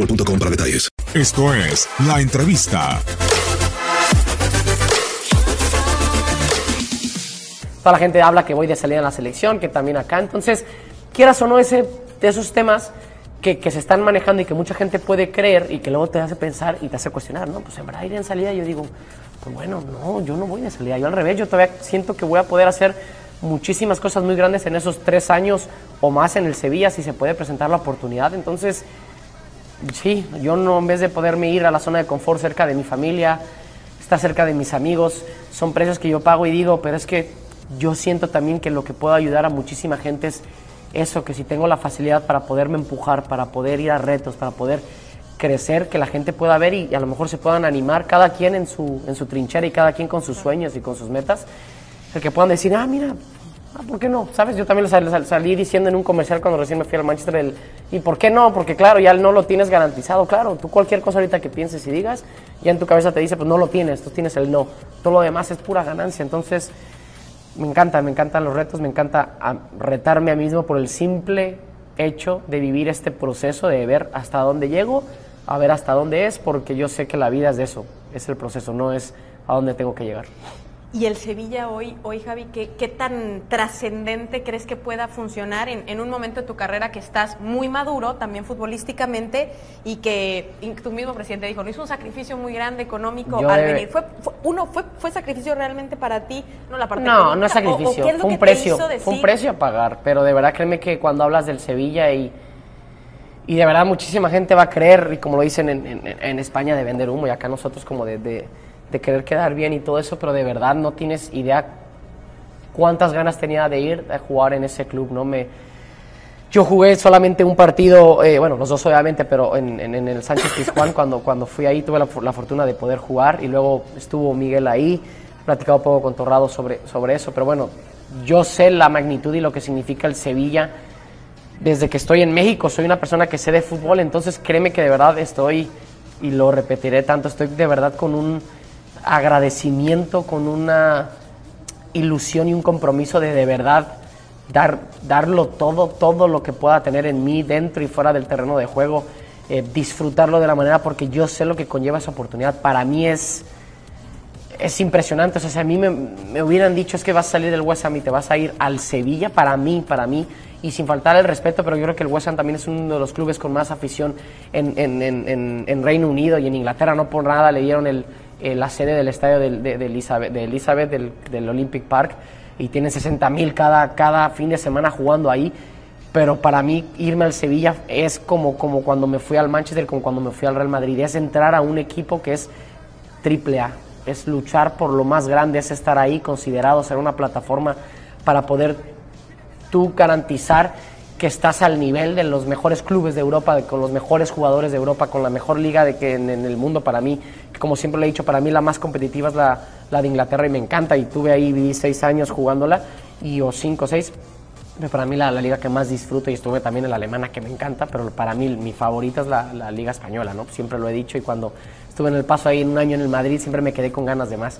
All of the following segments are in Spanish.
boostmobile.com para detalles. Esto es La Entrevista. Toda la gente habla que voy de salida en la selección, que también acá. Entonces, quieras o no, ese, de esos temas que, que se están manejando y que mucha gente puede creer y que luego te hace pensar y te hace cuestionar, ¿no? Pues en verdad ir en salida, yo digo, pues bueno, no, yo no voy de salida. Yo al revés, yo todavía siento que voy a poder hacer muchísimas cosas muy grandes en esos tres años o más en el Sevilla si se puede presentar la oportunidad. Entonces, sí, yo no, en vez de poderme ir a la zona de confort cerca de mi familia, estar cerca de mis amigos, son precios que yo pago y digo, pero es que yo siento también que lo que puedo ayudar a muchísima gente es eso, que si tengo la facilidad para poderme empujar, para poder ir a retos, para poder crecer, que la gente pueda ver y, a lo mejor se puedan animar, cada quien en su, en su trinchera y cada quien con sus sueños y con sus metas, el que puedan decir, ah, mira, ah, ¿por qué no? ¿Sabes? Yo también lo sal- sal- salí diciendo en un comercial cuando recién me fui al Manchester, el, ¿y por qué no? Porque claro, ya no lo tienes garantizado, claro, tú cualquier cosa ahorita que pienses y digas, ya en tu cabeza te dice, pues no lo tienes, tú tienes el no, todo lo demás es pura ganancia, entonces me encanta, me encantan los retos, me encanta ah, retarme a mí mismo por el simple hecho de vivir este proceso, de ver hasta dónde llego, a ver hasta dónde es, porque yo sé que la vida es eso, es el proceso, no es a dónde tengo que llegar. Y el Sevilla hoy, hoy Javi, ¿qué, qué tan trascendente crees que pueda funcionar en, en un momento de tu carrera que estás muy maduro, también futbolísticamente, y que y tu mismo presidente dijo, no hizo un sacrificio muy grande económico Yo al venir? ¿Fue, fue- uno, fue, ¿Fue sacrificio realmente para ti? No, la parte No, no es o- o sacrificio, es fue un precio, fue un precio a pagar, pero de verdad créeme que cuando hablas del Sevilla y, y de verdad muchísima gente va a creer, y como lo dicen en, en- en España, de vender humo, y acá nosotros como de, de- de querer quedar bien y todo eso, pero de verdad no tienes idea cuántas ganas tenía de ir a jugar en ese club, ¿no? Me, yo jugué solamente un partido, eh, bueno, los dos obviamente, pero en, en- en el Sánchez Pizjuán, cuando, cuando fui ahí tuve la, la fortuna de poder jugar y luego estuvo Miguel ahí, he platicado un poco con Torrado sobre, sobre eso, pero bueno, yo sé la magnitud y lo que significa el Sevilla. Desde que estoy en México soy una persona que sé de fútbol, entonces créeme que de verdad estoy, y lo repetiré tanto, estoy de verdad con un agradecimiento, con una ilusión y un compromiso de de verdad dar, darlo todo, todo lo que pueda tener en mí, dentro y fuera del terreno de juego, eh, disfrutarlo de la manera porque yo sé lo que conlleva esa oportunidad. Para mí es, es impresionante. O sea, si a mí me, me hubieran dicho es que vas a salir del West Ham y te vas a ir al Sevilla, para mí, para mí, y sin faltar el respeto, pero yo creo que el West Ham también es uno de los clubes con más afición en, en- en- en- Reino Unido y en Inglaterra. No por nada le dieron el, eh, la sede del estadio del- de, de Elizabeth, de Elizabeth del, del Olympic Park y tienen 60 mil cada, cada fin de semana jugando ahí. pero para mí irme al Sevilla es como, como cuando me fui al Manchester, como cuando me fui al Real Madrid, es entrar a un equipo que es triple A, es luchar por lo más grande, es estar ahí considerado ser una plataforma para poder tú garantizar que estás al nivel de los mejores clubes de Europa, con los mejores jugadores de Europa, con la mejor liga de que en, el mundo para mí, como siempre le he dicho, para mí la más competitiva es la, la de Inglaterra y me encanta y tuve ahí, viví seis años jugándola y o cinco o seis, para mí la, la, liga que más disfruto y estuve también en la alemana que me encanta, pero para mí mi favorita es la, la, liga española, ¿no? Siempre lo he dicho y cuando estuve en el paso ahí un año en el Madrid siempre me quedé con ganas de más.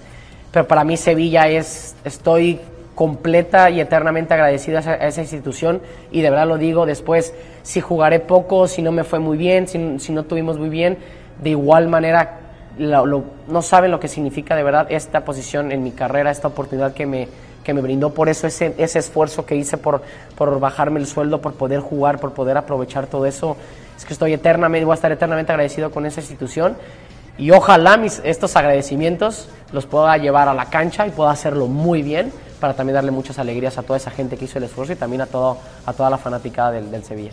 Pero para mí Sevilla es, estoy completa y eternamente agradecida a esa, institución y de verdad lo digo después, si jugaré poco, si no me fue muy bien, si, si no tuvimos muy bien, de igual manera no saben lo que significa de verdad esta posición en mi carrera, esta oportunidad que me, que me brindó, por eso ese, ese esfuerzo que hice por, por bajarme el sueldo, por poder jugar, por poder aprovechar todo eso, es que estoy eternamente, voy a estar eternamente agradecido con esa institución y ojalá mis, estos agradecimientos los pueda llevar a la cancha y pueda hacerlo muy bien para también darle muchas alegrías a toda esa gente que hizo el esfuerzo y también a, todo, a toda la fanaticada del, del Sevilla.